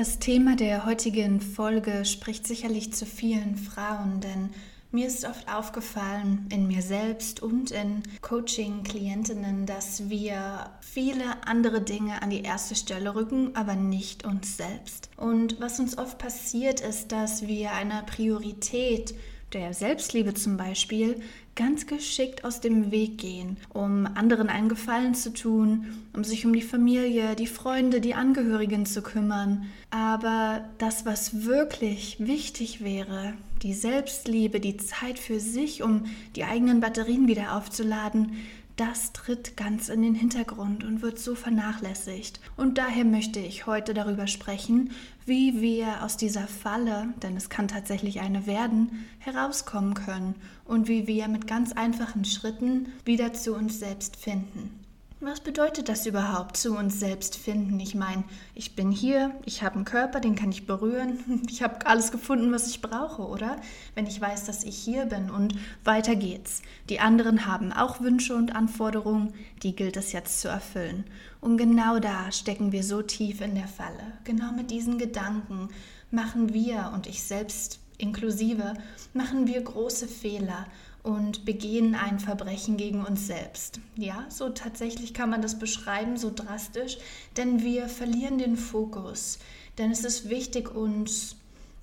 Das Thema der heutigen Folge spricht sicherlich zu vielen Frauen, denn mir ist oft aufgefallen in mir selbst und in Coaching-Klientinnen, dass wir viele andere Dinge an die erste Stelle rücken, aber nicht uns selbst. Und was uns oft passiert, ist, dass wir eine Priorität der Selbstliebe zum Beispiel ganz geschickt aus dem Weg gehen, um anderen einen Gefallen zu tun, um sich um die Familie, die Freunde, die Angehörigen zu kümmern. Aber das, was wirklich wichtig wäre, die Selbstliebe, die Zeit für sich, um die eigenen Batterien wieder aufzuladen, das tritt ganz in den Hintergrund und wird so vernachlässigt. Und daher möchte ich heute darüber sprechen, wie wir aus dieser Falle, denn es kann tatsächlich eine werden, herauskommen können und wie wir mit ganz einfachen Schritten wieder zu uns selbst finden. Was bedeutet das überhaupt, zu uns selbst finden? Ich meine, ich bin hier, ich habe einen Körper, den kann ich berühren, ich habe alles gefunden, was ich brauche, oder? Wenn ich weiß, dass ich hier bin und weiter geht's. Die anderen haben auch Wünsche und Anforderungen, die gilt es jetzt zu erfüllen. Und genau da stecken wir so tief in der Falle. Genau mit diesen Gedanken machen wir und ich selbst inklusive, machen wir große Fehler und begehen ein Verbrechen gegen uns selbst. Ja, so tatsächlich kann man das beschreiben, so drastisch, denn wir verlieren den Fokus. Denn es ist wichtig, uns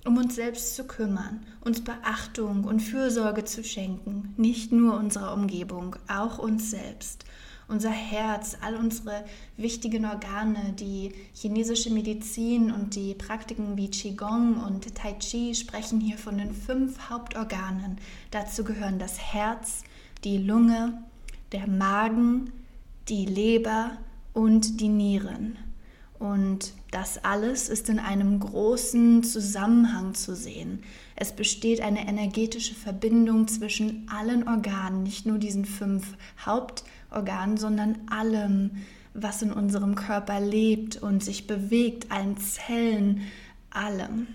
um uns selbst zu kümmern, uns Beachtung und Fürsorge zu schenken, nicht nur unserer Umgebung, auch uns selbst unser Herz, all unsere wichtigen Organe, die chinesische Medizin und die Praktiken wie Qigong und Tai Chi sprechen hier von den fünf Hauptorganen. Dazu gehören das Herz, die Lunge, der Magen, die Leber und die Nieren. Und das alles ist in einem großen Zusammenhang zu sehen. Es besteht eine energetische Verbindung zwischen allen Organen, nicht nur diesen fünf Hauptorganen, sondern allem, was in unserem Körper lebt und sich bewegt, allen Zellen, allem.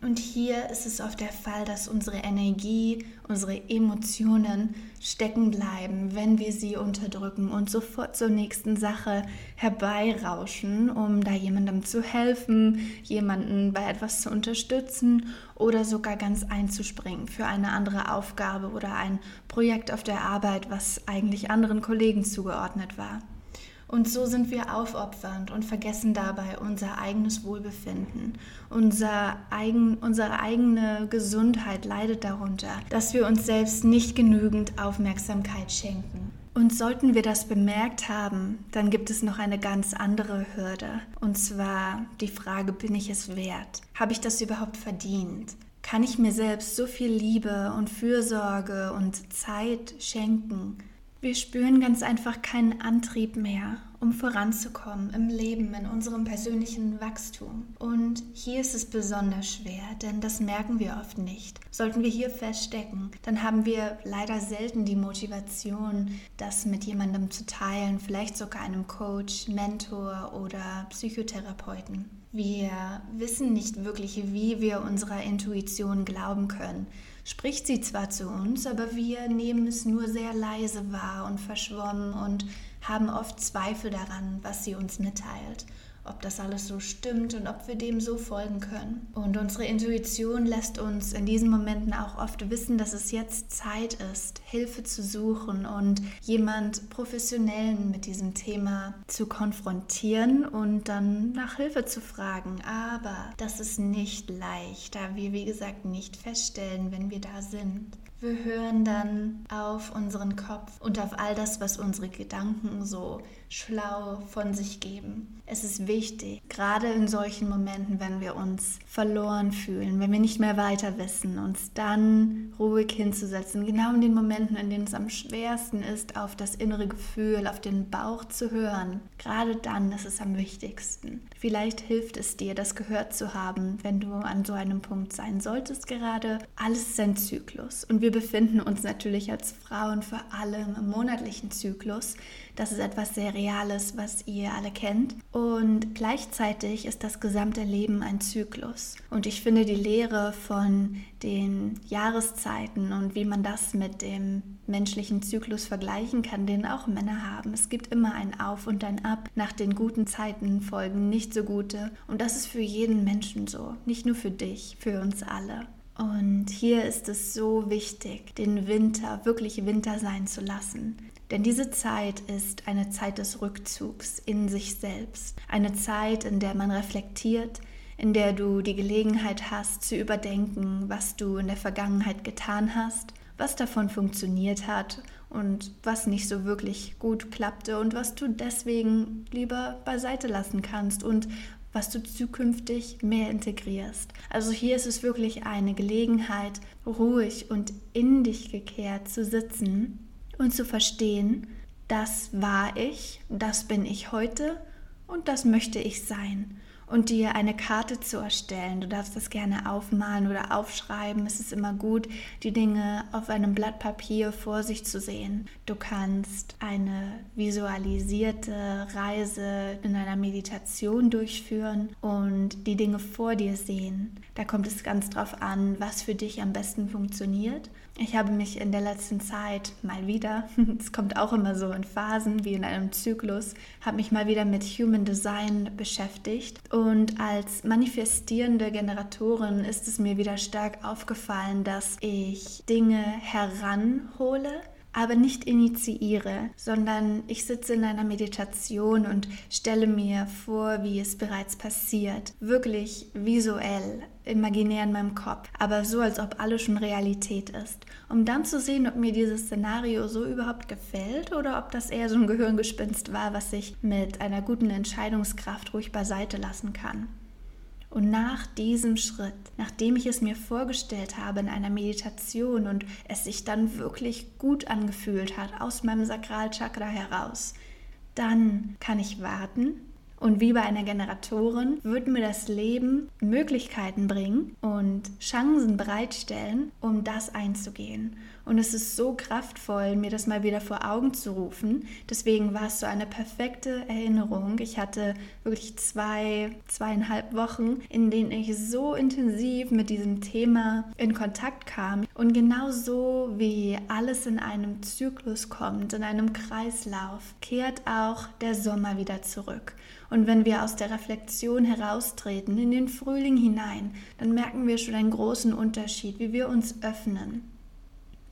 Und hier ist es oft der Fall, dass unsere Energie, unsere Emotionen stecken bleiben, wenn wir sie unterdrücken und sofort zur nächsten Sache herbeirauschen, um da jemandem zu helfen, jemanden bei etwas zu unterstützen oder sogar ganz einzuspringen für eine andere Aufgabe oder ein Projekt auf der Arbeit, was eigentlich anderen Kollegen zugeordnet war. Und so sind wir aufopfernd und vergessen dabei unser eigenes Wohlbefinden. Unser eigen, unsere eigene Gesundheit leidet darunter, dass wir uns selbst nicht genügend Aufmerksamkeit schenken. Und sollten wir das bemerkt haben, dann gibt es noch eine ganz andere Hürde. Und zwar die Frage, bin ich es wert? Habe ich das überhaupt verdient? Kann ich mir selbst so viel Liebe und Fürsorge und Zeit schenken? Wir spüren ganz einfach keinen Antrieb mehr, um voranzukommen im Leben, in unserem persönlichen Wachstum. Und hier ist es besonders schwer, denn das merken wir oft nicht. Sollten wir hier feststecken, dann haben wir leider selten die Motivation, das mit jemandem zu teilen, vielleicht sogar einem Coach, Mentor oder Psychotherapeuten. Wir wissen nicht wirklich, wie wir unserer Intuition glauben können spricht sie zwar zu uns, aber wir nehmen es nur sehr leise wahr und verschwommen und haben oft Zweifel daran, was sie uns mitteilt ob das alles so stimmt und ob wir dem so folgen können. Und unsere Intuition lässt uns in diesen Momenten auch oft wissen, dass es jetzt Zeit ist, Hilfe zu suchen und jemand Professionellen mit diesem Thema zu konfrontieren und dann nach Hilfe zu fragen. Aber das ist nicht leicht, da wir, wie gesagt, nicht feststellen, wenn wir da sind. Wir hören dann auf unseren Kopf und auf all das, was unsere Gedanken so schlau von sich geben. Es ist wichtig, gerade in solchen Momenten, wenn wir uns verloren fühlen, wenn wir nicht mehr weiter wissen, uns dann ruhig hinzusetzen, genau in den Momenten, in denen es am schwersten ist, auf das innere Gefühl, auf den Bauch zu hören. Gerade dann ist es am wichtigsten. Vielleicht hilft es dir, das gehört zu haben, wenn du an so einem Punkt sein solltest gerade. Alles ist ein Zyklus und wir befinden uns natürlich als Frauen vor allem im monatlichen Zyklus. Das ist etwas sehr Reales, was ihr alle kennt. Und gleichzeitig ist das gesamte Leben ein Zyklus. Und ich finde die Lehre von den Jahreszeiten und wie man das mit dem menschlichen Zyklus vergleichen kann, den auch Männer haben. Es gibt immer ein Auf und ein Ab. Nach den guten Zeiten folgen nicht so gute. Und das ist für jeden Menschen so. Nicht nur für dich, für uns alle. Und hier ist es so wichtig, den Winter wirklich Winter sein zu lassen. Denn diese Zeit ist eine Zeit des Rückzugs in sich selbst. Eine Zeit, in der man reflektiert, in der du die Gelegenheit hast zu überdenken, was du in der Vergangenheit getan hast, was davon funktioniert hat und was nicht so wirklich gut klappte und was du deswegen lieber beiseite lassen kannst und was du zukünftig mehr integrierst. Also hier ist es wirklich eine Gelegenheit, ruhig und in dich gekehrt zu sitzen und zu verstehen, das war ich, das bin ich heute und das möchte ich sein und dir eine Karte zu erstellen. Du darfst das gerne aufmalen oder aufschreiben. Es ist immer gut, die Dinge auf einem Blatt Papier vor sich zu sehen. Du kannst eine visualisierte Reise in einer Meditation durchführen und die Dinge vor dir sehen. Da kommt es ganz drauf an, was für dich am besten funktioniert. Ich habe mich in der letzten Zeit mal wieder, es kommt auch immer so in Phasen wie in einem Zyklus, habe mich mal wieder mit Human Design beschäftigt. Und als manifestierende Generatorin ist es mir wieder stark aufgefallen, dass ich Dinge heranhole, aber nicht initiiere, sondern ich sitze in einer Meditation und stelle mir vor, wie es bereits passiert. Wirklich visuell, imaginär in meinem Kopf, aber so, als ob alles schon Realität ist. Um dann zu sehen, ob mir dieses Szenario so überhaupt gefällt oder ob das eher so ein Gehirngespinst war, was ich mit einer guten Entscheidungskraft ruhig beiseite lassen kann. Und nach diesem Schritt, nachdem ich es mir vorgestellt habe in einer Meditation und es sich dann wirklich gut angefühlt hat aus meinem Sakralchakra heraus, dann kann ich warten und wie bei einer Generatorin wird mir das Leben Möglichkeiten bringen und Chancen bereitstellen, um das einzugehen. Und es ist so kraftvoll, mir das mal wieder vor Augen zu rufen. Deswegen war es so eine perfekte Erinnerung. Ich hatte wirklich zwei, zweieinhalb Wochen, in denen ich so intensiv mit diesem Thema in Kontakt kam. Und genau so wie alles in einem Zyklus kommt, in einem Kreislauf, kehrt auch der Sommer wieder zurück. Und wenn wir aus der Reflexion heraustreten in den Frühling hinein, dann merken wir schon einen großen Unterschied, wie wir uns öffnen,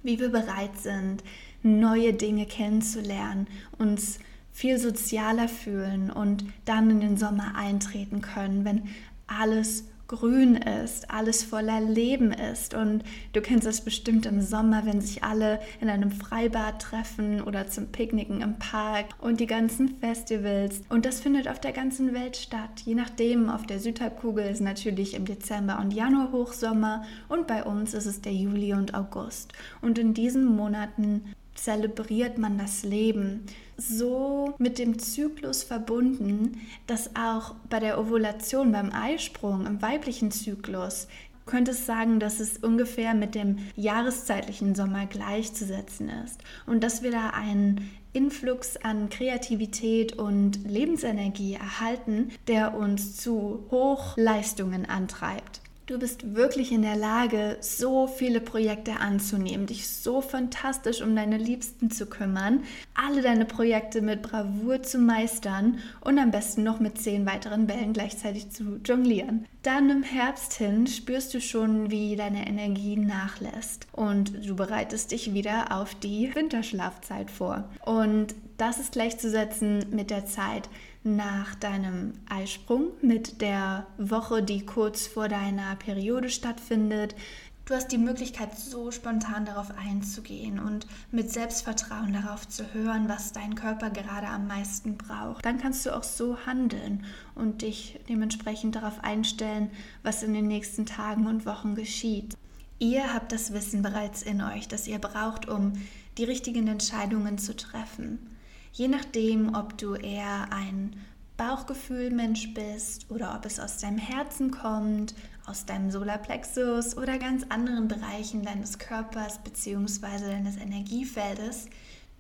wie wir bereit sind, neue Dinge kennenzulernen, uns viel sozialer fühlen und dann in den Sommer eintreten können, wenn alles grün ist, alles voller Leben ist. Und du kennst das bestimmt im Sommer, wenn sich alle in einem Freibad treffen oder zum Picknicken im Park und die ganzen Festivals. Und das findet auf der ganzen Welt statt. Je nachdem, auf der Südhalbkugel ist natürlich im Dezember und Januar Hochsommer und bei uns ist es der Juli und August. Und in diesen Monaten zelebriert man das Leben so mit dem Zyklus verbunden, dass auch bei der Ovulation, beim Eisprung, im weiblichen Zyklus, könnte es sagen, dass es ungefähr mit dem jahreszeitlichen Sommer gleichzusetzen ist und dass wir da einen Influx an Kreativität und Lebensenergie erhalten, der uns zu Hochleistungen antreibt. Du bist wirklich in der Lage, so viele Projekte anzunehmen, dich so fantastisch um deine Liebsten zu kümmern, alle deine Projekte mit Bravour zu meistern und am besten noch mit zehn weiteren Bällen gleichzeitig zu jonglieren. Dann im Herbst hin spürst du schon, wie deine Energie nachlässt und du bereitest dich wieder auf die Winterschlafzeit vor. Und das ist gleichzusetzen mit der Zeit, nach deinem Eisprung mit der Woche, die kurz vor deiner Periode stattfindet. Du hast die Möglichkeit, so spontan darauf einzugehen und mit Selbstvertrauen darauf zu hören, was dein Körper gerade am meisten braucht. Dann kannst du auch so handeln und dich dementsprechend darauf einstellen, was in den nächsten Tagen und Wochen geschieht. Ihr habt das Wissen bereits in euch, das ihr braucht, um die richtigen Entscheidungen zu treffen. Je nachdem, ob du eher ein Bauchgefühlmensch bist oder ob es aus deinem Herzen kommt, aus deinem Solarplexus oder ganz anderen Bereichen deines Körpers bzw. deines Energiefeldes.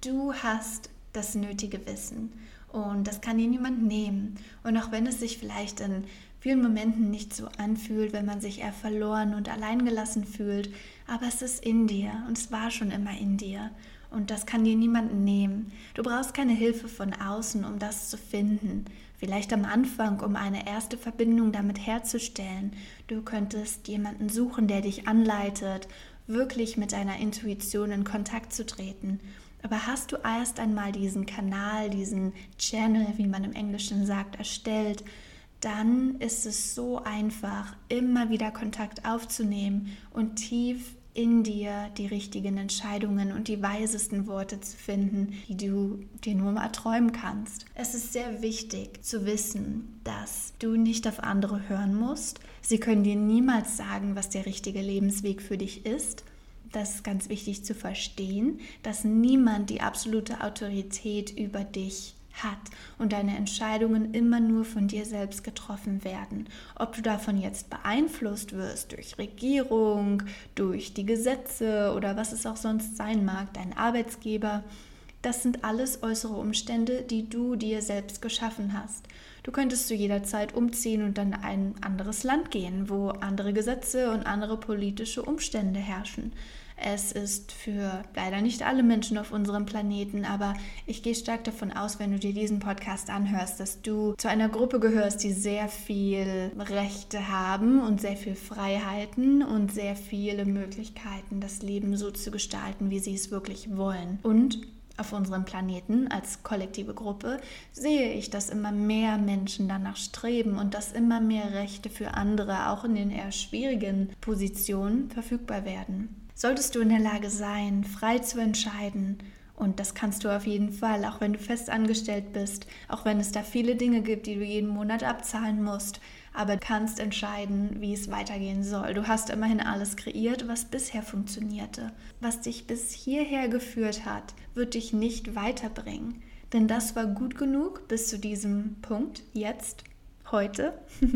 Du hast das nötige Wissen und das kann dir niemand nehmen. Und auch wenn es sich vielleicht in vielen Momenten nicht so anfühlt, wenn man sich eher verloren und alleingelassen fühlt, aber es ist in dir und es war schon immer in dir. Und das kann dir niemand nehmen. Du brauchst keine Hilfe von außen, um das zu finden. Vielleicht am Anfang, um eine erste Verbindung damit herzustellen. Du könntest jemanden suchen, der dich anleitet, wirklich mit deiner Intuition in Kontakt zu treten. Aber hast du erst einmal diesen Kanal, diesen Channel, wie man im Englischen sagt, erstellt, dann ist es so einfach, immer wieder Kontakt aufzunehmen und tief in dir die richtigen Entscheidungen und die weisesten Worte zu finden, die du dir nur mal träumen kannst. Es ist sehr wichtig zu wissen, dass du nicht auf andere hören musst. Sie können dir niemals sagen, was der richtige Lebensweg für dich ist. Das ist ganz wichtig zu verstehen, dass niemand die absolute Autorität über dich hat und deine Entscheidungen immer nur von dir selbst getroffen werden. Ob du davon jetzt beeinflusst wirst durch Regierung, durch die Gesetze oder was es auch sonst sein mag, dein Arbeitsgeber, das sind alles äußere Umstände, die du dir selbst geschaffen hast. Du könntest zu jeder Zeit umziehen und dann in ein anderes Land gehen, wo andere Gesetze und andere politische Umstände herrschen. Es ist für leider nicht alle Menschen auf unserem Planeten, aber ich gehe stark davon aus, wenn du dir diesen Podcast anhörst, dass du zu einer Gruppe gehörst, die sehr viel Rechte haben und sehr viel Freiheiten und sehr viele Möglichkeiten, das Leben so zu gestalten, wie sie es wirklich wollen. Und auf unserem Planeten als kollektive Gruppe sehe ich, dass immer mehr Menschen danach streben und dass immer mehr Rechte für andere auch in den eher schwierigen Positionen verfügbar werden solltest du in der Lage sein, frei zu entscheiden. Und das kannst du auf jeden Fall, auch wenn du fest angestellt bist, auch wenn es da viele Dinge gibt, die du jeden Monat abzahlen musst, aber du kannst entscheiden, wie es weitergehen soll. Du hast immerhin alles kreiert, was bisher funktionierte. Was dich bis hierher geführt hat, wird dich nicht weiterbringen. Denn das war gut genug bis zu diesem Punkt, jetzt, heute.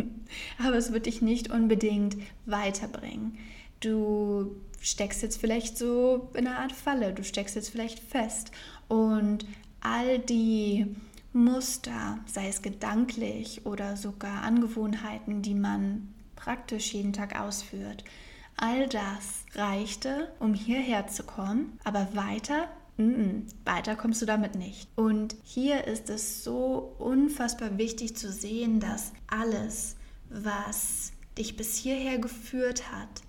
aber es wird dich nicht unbedingt weiterbringen. Du steckst jetzt vielleicht so in einer Art Falle, du steckst jetzt vielleicht fest. Und all die Muster, sei es gedanklich oder sogar Angewohnheiten, die man praktisch jeden Tag ausführt, all das reichte, um hierher zu kommen, aber weiter weiter kommst du damit nicht. Und hier ist es so unfassbar wichtig zu sehen, dass alles, was dich bis hierher geführt hat,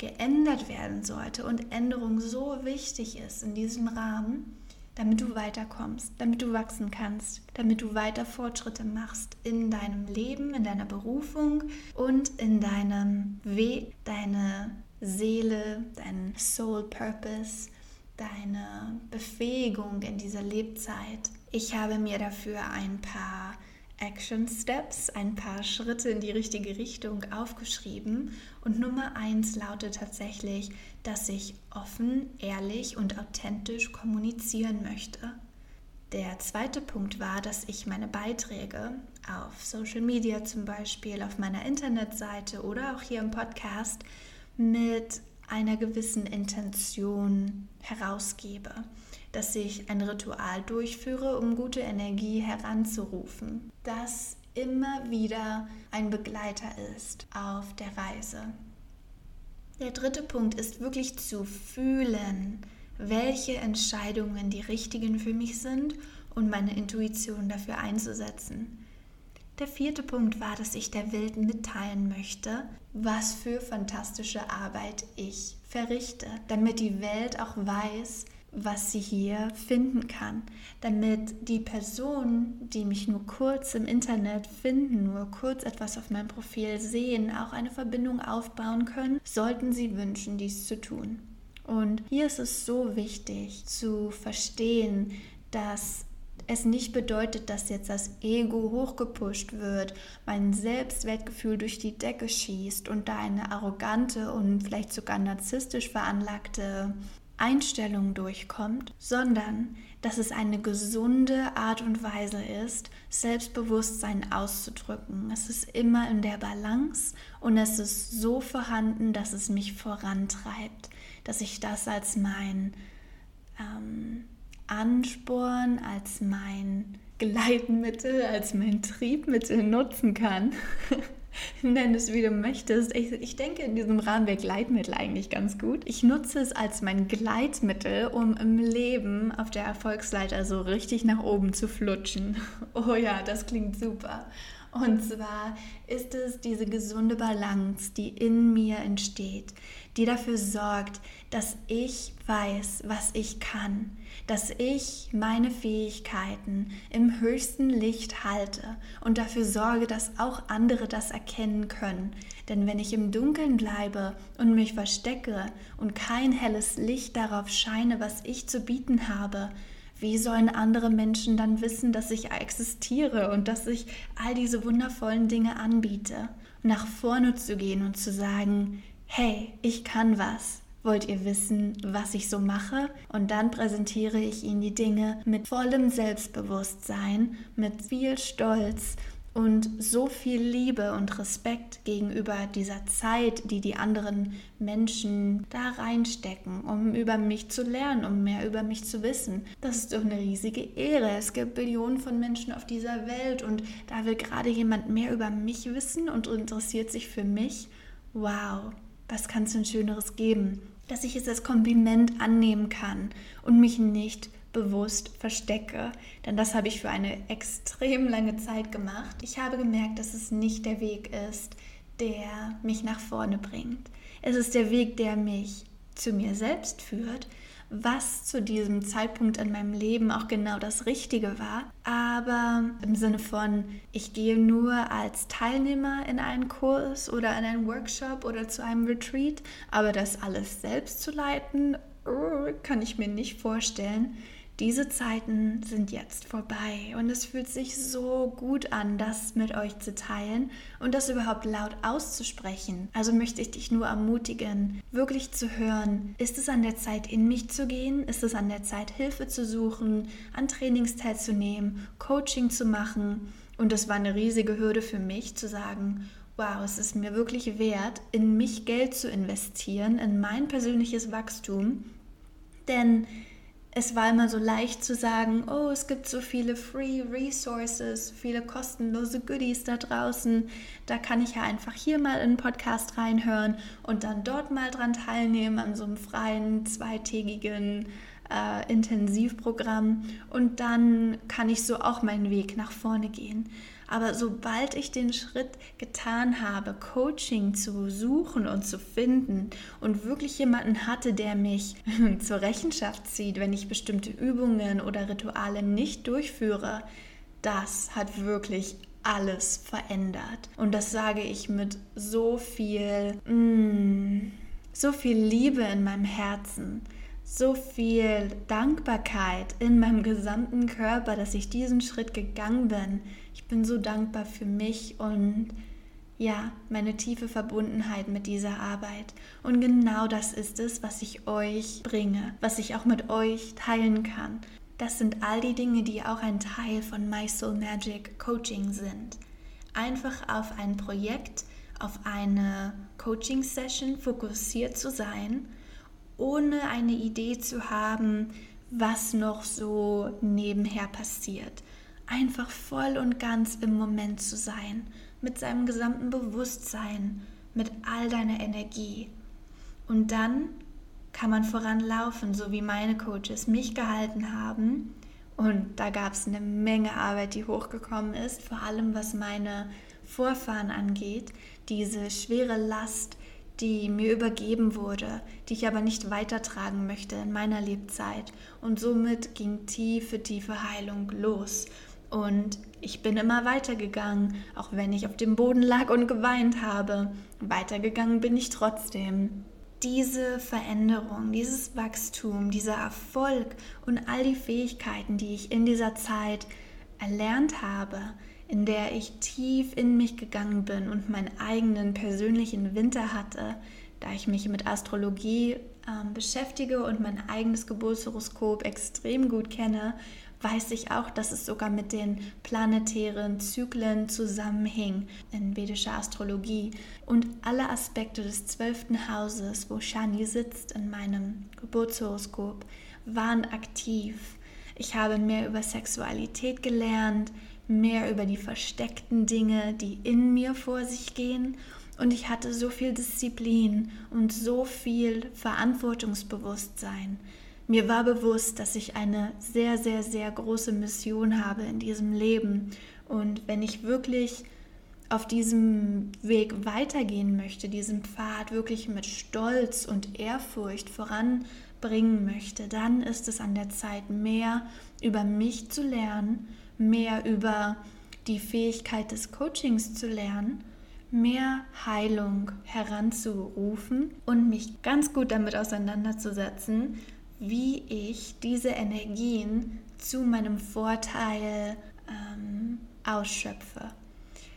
geändert werden sollte und Änderung so wichtig ist in diesem Rahmen, damit du weiterkommst, damit du wachsen kannst, damit du weiter Fortschritte machst in deinem Leben, in deiner Berufung und in deinem Weg, deine Seele, dein Soul Purpose, deine Befähigung in dieser Lebzeit. Ich habe mir dafür ein paar Action Steps, ein paar Schritte in die richtige Richtung aufgeschrieben. Und Nummer eins lautet tatsächlich, dass ich offen, ehrlich und authentisch kommunizieren möchte. Der zweite Punkt war, dass ich meine Beiträge auf Social Media zum Beispiel, auf meiner Internetseite oder auch hier im Podcast mit einer gewissen Intention herausgebe dass ich ein Ritual durchführe, um gute Energie heranzurufen, das immer wieder ein Begleiter ist auf der Reise. Der dritte Punkt ist wirklich zu fühlen, welche Entscheidungen die richtigen für mich sind und meine Intuition dafür einzusetzen. Der vierte Punkt war, dass ich der Welt mitteilen möchte, was für fantastische Arbeit ich verrichte, damit die Welt auch weiß, was sie hier finden kann, damit die Personen, die mich nur kurz im Internet finden, nur kurz etwas auf meinem Profil sehen, auch eine Verbindung aufbauen können, sollten sie wünschen, dies zu tun. Und hier ist es so wichtig zu verstehen, dass es nicht bedeutet, dass jetzt das Ego hochgepusht wird, mein Selbstwertgefühl durch die Decke schießt und da eine arrogante und vielleicht sogar narzisstisch veranlagte Einstellung durchkommt, sondern dass es eine gesunde Art und Weise ist, Selbstbewusstsein auszudrücken. Es ist immer in der Balance und es ist so vorhanden, dass es mich vorantreibt, dass ich das als mein ähm, Ansporn, als mein Gleitmittel, als mein Triebmittel nutzen kann. Nenn es wie du möchtest. Ich, ich denke, in diesem Rahmen wäre Gleitmittel eigentlich ganz gut. Ich nutze es als mein Gleitmittel, um im Leben auf der Erfolgsleiter so richtig nach oben zu flutschen. Oh ja, das klingt super. Und zwar ist es diese gesunde Balance, die in mir entsteht, die dafür sorgt, dass ich weiß, was ich kann, dass ich meine Fähigkeiten im höchsten Licht halte und dafür sorge, dass auch andere das erkennen können. Denn wenn ich im Dunkeln bleibe und mich verstecke und kein helles Licht darauf scheine, was ich zu bieten habe, wie sollen andere Menschen dann wissen, dass ich existiere und dass ich all diese wundervollen Dinge anbiete? Nach vorne zu gehen und zu sagen, hey, ich kann was. Wollt ihr wissen, was ich so mache? Und dann präsentiere ich Ihnen die Dinge mit vollem Selbstbewusstsein, mit viel Stolz und so viel Liebe und Respekt gegenüber dieser Zeit, die die anderen Menschen da reinstecken, um über mich zu lernen, um mehr über mich zu wissen. Das ist doch eine riesige Ehre. Es gibt Billionen von Menschen auf dieser Welt und da will gerade jemand mehr über mich wissen und interessiert sich für mich. Wow, was kann es denn Schöneres geben? Dass ich es als Kompliment annehmen kann und mich nicht bewusst verstecke. Denn das habe ich für eine extrem lange Zeit gemacht. Ich habe gemerkt, dass es nicht der Weg ist, der mich nach vorne bringt. Es ist der Weg, der mich zu mir selbst führt, was zu diesem Zeitpunkt in meinem Leben auch genau das Richtige war. Aber im Sinne von, ich gehe nur als Teilnehmer in einen Kurs oder in einen Workshop oder zu einem Retreat, aber das alles selbst zu leiten, oh, kann ich mir nicht vorstellen. Diese Zeiten sind jetzt vorbei und es fühlt sich so gut an, das mit euch zu teilen und das überhaupt laut auszusprechen. Also möchte ich dich nur ermutigen, wirklich zu hören, ist es an der Zeit, in mich zu gehen? Ist es an der Zeit, Hilfe zu suchen, an Trainings teilzunehmen, Coaching zu machen? Und das war eine riesige Hürde für mich zu sagen, wow, es ist mir wirklich wert, in mich Geld zu investieren, in mein persönliches Wachstum. Denn es war immer so leicht zu sagen, oh, es gibt so viele Free Resources, viele kostenlose Goodies da draußen. Da kann ich ja einfach hier mal in einen Podcast reinhören und dann dort mal dran teilnehmen an so einem freien zweitägigen äh, Intensivprogramm. Und dann kann ich so auch meinen Weg nach vorne gehen. Aber sobald ich den Schritt getan habe, Coaching zu suchen und zu finden und wirklich jemanden hatte, der mich zur Rechenschaft zieht, wenn ich bestimmte Übungen oder Rituale nicht durchführe, das hat wirklich alles verändert. Und das sage ich mit so viel, mm, so viel Liebe in meinem Herzen so viel Dankbarkeit in meinem gesamten Körper, dass ich diesen Schritt gegangen bin. Bin so dankbar für mich und ja, meine tiefe Verbundenheit mit dieser Arbeit. Und genau das ist es, was ich euch bringe, was ich auch mit euch teilen kann. Das sind all die Dinge, die auch ein Teil von My Soul Magic Coaching sind. Einfach auf ein Projekt, auf eine Coaching-Session fokussiert zu sein ohne eine Idee zu haben, was noch so nebenher passiert. Einfach voll und ganz im Moment zu sein, mit seinem gesamten Bewusstsein, mit all deiner Energie. Und dann kann man voranlaufen, so wie meine Coaches mich gehalten haben. Und da gab es eine Menge Arbeit, die hochgekommen ist, vor allem was meine Vorfahren angeht. Diese schwere Last, die mir übergeben wurde, die ich aber nicht weitertragen möchte in meiner Lebzeit. Und somit ging tiefe, tiefe Heilung los. Und ich bin immer weitergegangen, auch wenn ich auf dem Boden lag und geweint habe. Weitergegangen bin ich trotzdem. Diese Veränderung, dieses Wachstum, dieser Erfolg und all die Fähigkeiten, die ich in dieser Zeit erlernt habe, in der ich tief in mich gegangen bin und meinen eigenen persönlichen Winter hatte, da ich mich mit Astrologie ähm, beschäftige und mein eigenes Geburtshoroskop extrem gut kenne, weiß ich auch, dass es sogar mit den planetären Zyklen zusammenhing in vedischer Astrologie. Und alle Aspekte des zwölften Hauses, wo Shani sitzt in meinem Geburtshoroskop, waren aktiv. Ich habe mehr über Sexualität gelernt, mehr über die versteckten Dinge, die in mir vor sich gehen. Und ich hatte so viel Disziplin und so viel Verantwortungsbewusstsein. Mir war bewusst, dass ich eine sehr, sehr, sehr große Mission habe in diesem Leben. Und wenn ich wirklich auf diesem Weg weitergehen möchte, diesen Pfad wirklich mit Stolz und Ehrfurcht voranbringen möchte, dann ist es an der Zeit, mehr über mich zu lernen, mehr über die Fähigkeit des Coachings zu lernen, mehr Heilung heranzurufen und mich ganz gut damit auseinanderzusetzen, wie ich diese Energien zu meinem Vorteil ähm, ausschöpfe.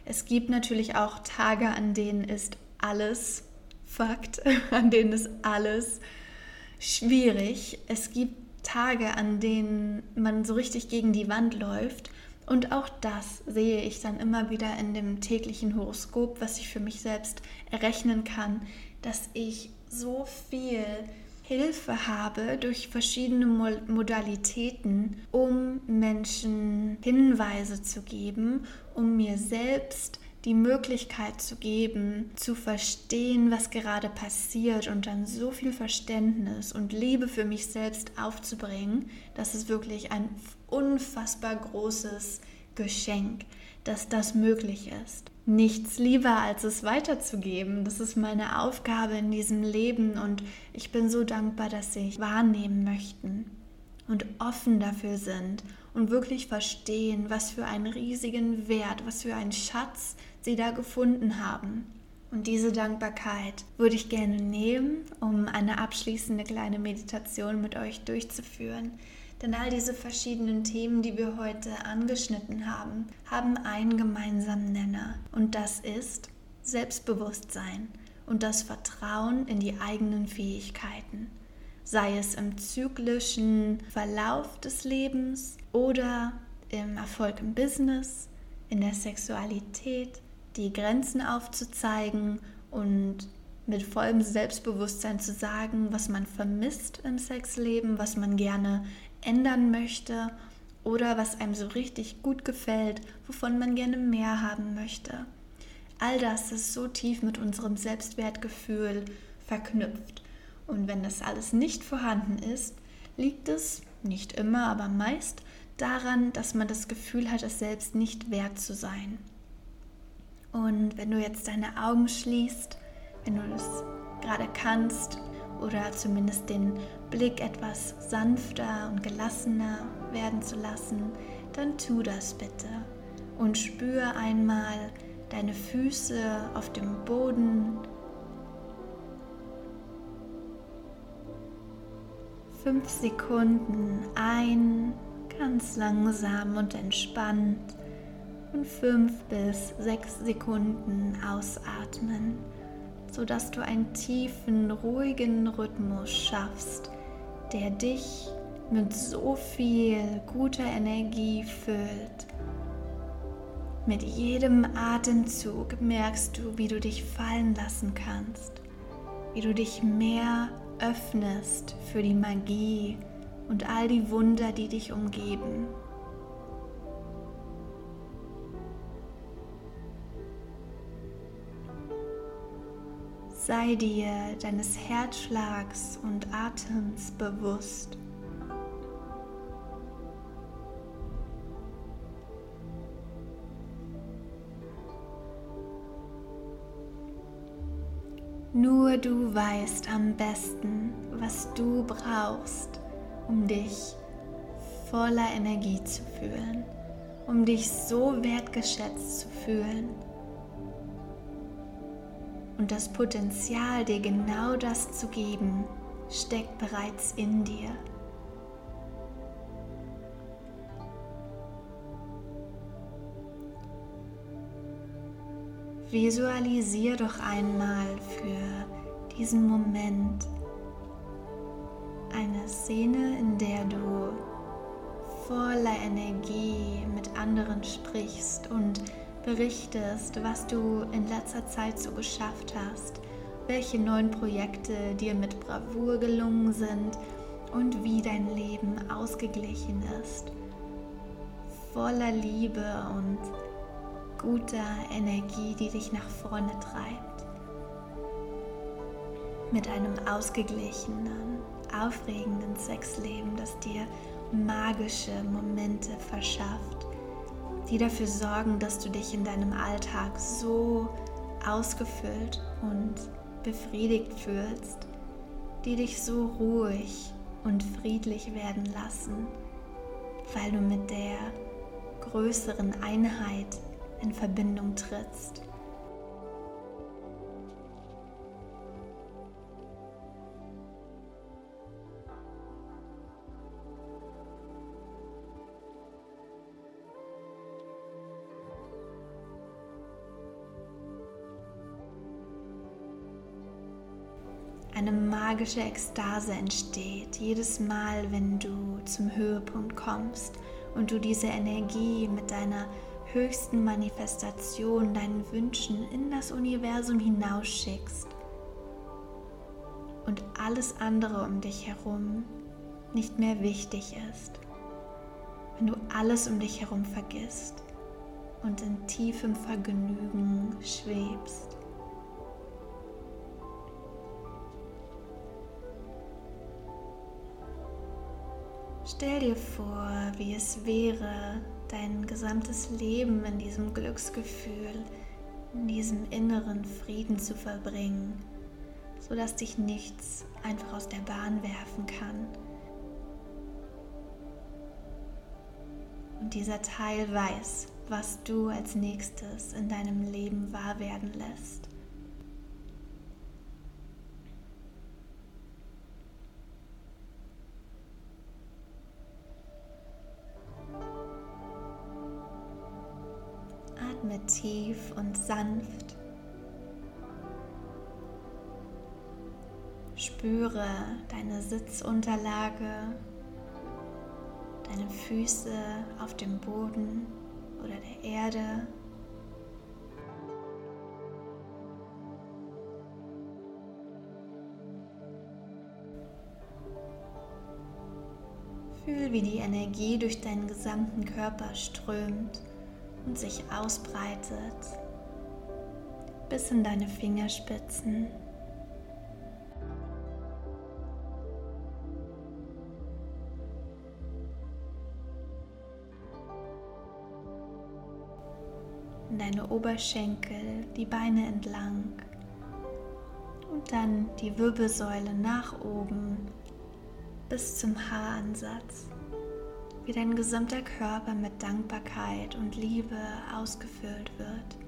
Es gibt natürlich auch Tage, an denen ist alles Fakt, an denen ist alles schwierig. Es gibt Tage, an denen man so richtig gegen die Wand läuft. Und auch das sehe ich dann immer wieder in dem täglichen Horoskop, was ich für mich selbst errechnen kann, dass ich so viel Hilfe habe durch verschiedene Modalitäten, um Menschen Hinweise zu geben, um mir selbst die Möglichkeit zu geben, zu verstehen, was gerade passiert und dann so viel Verständnis und Liebe für mich selbst aufzubringen, dass es wirklich ein unfassbar großes Geschenk, dass das möglich ist nichts lieber, als es weiterzugeben. Das ist meine Aufgabe in diesem Leben und ich bin so dankbar, dass sie wahrnehmen möchten und offen dafür sind und wirklich verstehen, was für einen riesigen Wert, was für einen Schatz sie da gefunden haben. Und diese Dankbarkeit würde ich gerne nehmen, um eine abschließende kleine Meditation mit euch durchzuführen. Denn all diese verschiedenen Themen, die wir heute angeschnitten haben, haben einen gemeinsamen Nenner. Und das ist Selbstbewusstsein und das Vertrauen in die eigenen Fähigkeiten. Sei es im zyklischen Verlauf des Lebens oder im Erfolg im Business, in der Sexualität, die Grenzen aufzuzeigen und mit vollem Selbstbewusstsein zu sagen, was man vermisst im Sexleben, was man gerne ändern möchte oder was einem so richtig gut gefällt, wovon man gerne mehr haben möchte. All das ist so tief mit unserem Selbstwertgefühl verknüpft. Und wenn das alles nicht vorhanden ist, liegt es nicht immer, aber meist daran, dass man das Gefühl hat, es selbst nicht wert zu sein. Und wenn du jetzt deine Augen schließt, wenn du das gerade kannst oder zumindest den Blick etwas sanfter und gelassener werden zu lassen, dann tu das bitte. Und spür einmal deine Füße auf dem Boden. Fünf Sekunden ein, ganz langsam und entspannt. Und fünf bis sechs Sekunden ausatmen sodass du einen tiefen, ruhigen Rhythmus schaffst, der dich mit so viel guter Energie füllt. Mit jedem Atemzug merkst du, wie du dich fallen lassen kannst, wie du dich mehr öffnest für die Magie und all die Wunder, die dich umgeben. Sei dir deines Herzschlags und Atems bewusst. Nur du weißt am besten, was du brauchst, um dich voller Energie zu fühlen, um dich so wertgeschätzt zu fühlen und das Potenzial, dir genau das zu geben, steckt bereits in dir. Visualisier doch einmal für diesen Moment, eine Szene, in der du voller Energie mit anderen sprichst und berichtest, was du in letzter Zeit so geschafft hast, welche neuen Projekte dir mit Bravour gelungen sind und wie dein Leben ausgeglichen ist. Voller Liebe und guter Energie, die dich nach vorne treibt. Mit einem ausgeglichenen, aufregenden Sexleben, das dir magische Momente verschafft, die dafür sorgen, dass du dich in deinem Alltag so ausgefüllt und befriedigt fühlst, die dich so ruhig und friedlich werden lassen, weil du mit der größeren Einheit in Verbindung trittst. Magische Ekstase entsteht jedes Mal, wenn du zum Höhepunkt kommst und du diese Energie mit deiner höchsten Manifestation, deinen Wünschen in das Universum hinausschickst und alles andere um dich herum nicht mehr wichtig ist, wenn du alles um dich herum vergisst und in tiefem Vergnügen schwebst. Stell dir vor, wie es wäre, dein gesamtes Leben in diesem Glücksgefühl, in diesem inneren Frieden zu verbringen, sodass dich nichts einfach aus der Bahn werfen kann. Und dieser Teil weiß, was du als nächstes in deinem Leben wahr werden lässt. Tief und sanft. Spüre deine Sitzunterlage, deine Füße auf dem Boden oder der Erde. Fühl, wie die Energie durch deinen gesamten Körper strömt und sich ausbreitet bis in deine Fingerspitzen. In deine Oberschenkel, die Beine entlang und dann die Wirbelsäule nach oben bis zum Haaransatz wie dein gesamter Körper mit Dankbarkeit und Liebe ausgefüllt wird.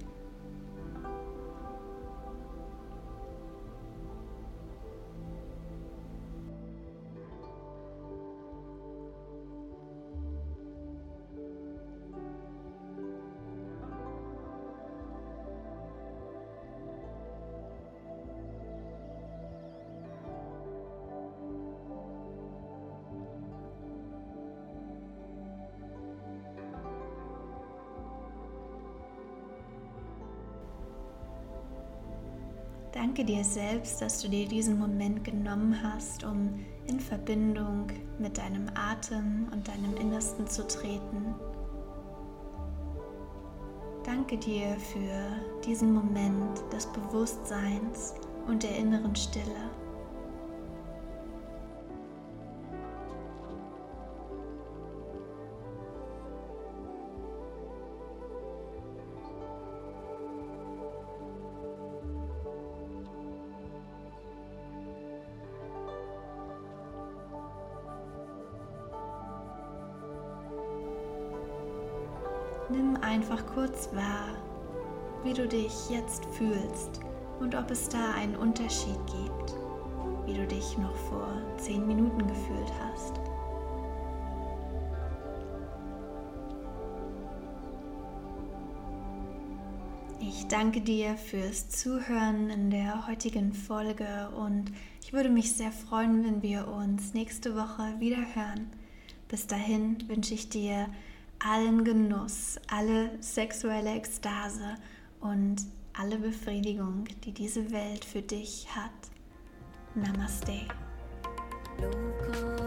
Danke dir selbst, dass du dir diesen Moment genommen hast, um in Verbindung mit deinem Atem und deinem Innersten zu treten. Danke dir für diesen Moment des Bewusstseins und der inneren Stille. Kurz wahr, wie du dich jetzt fühlst und ob es da einen Unterschied gibt, wie du dich noch vor zehn Minuten gefühlt hast. Ich danke dir fürs Zuhören in der heutigen Folge und ich würde mich sehr freuen, wenn wir uns nächste Woche wieder hören. Bis dahin wünsche ich dir allen Genuss, alle sexuelle Ekstase und alle Befriedigung, die diese Welt für dich hat. Namaste. Loka,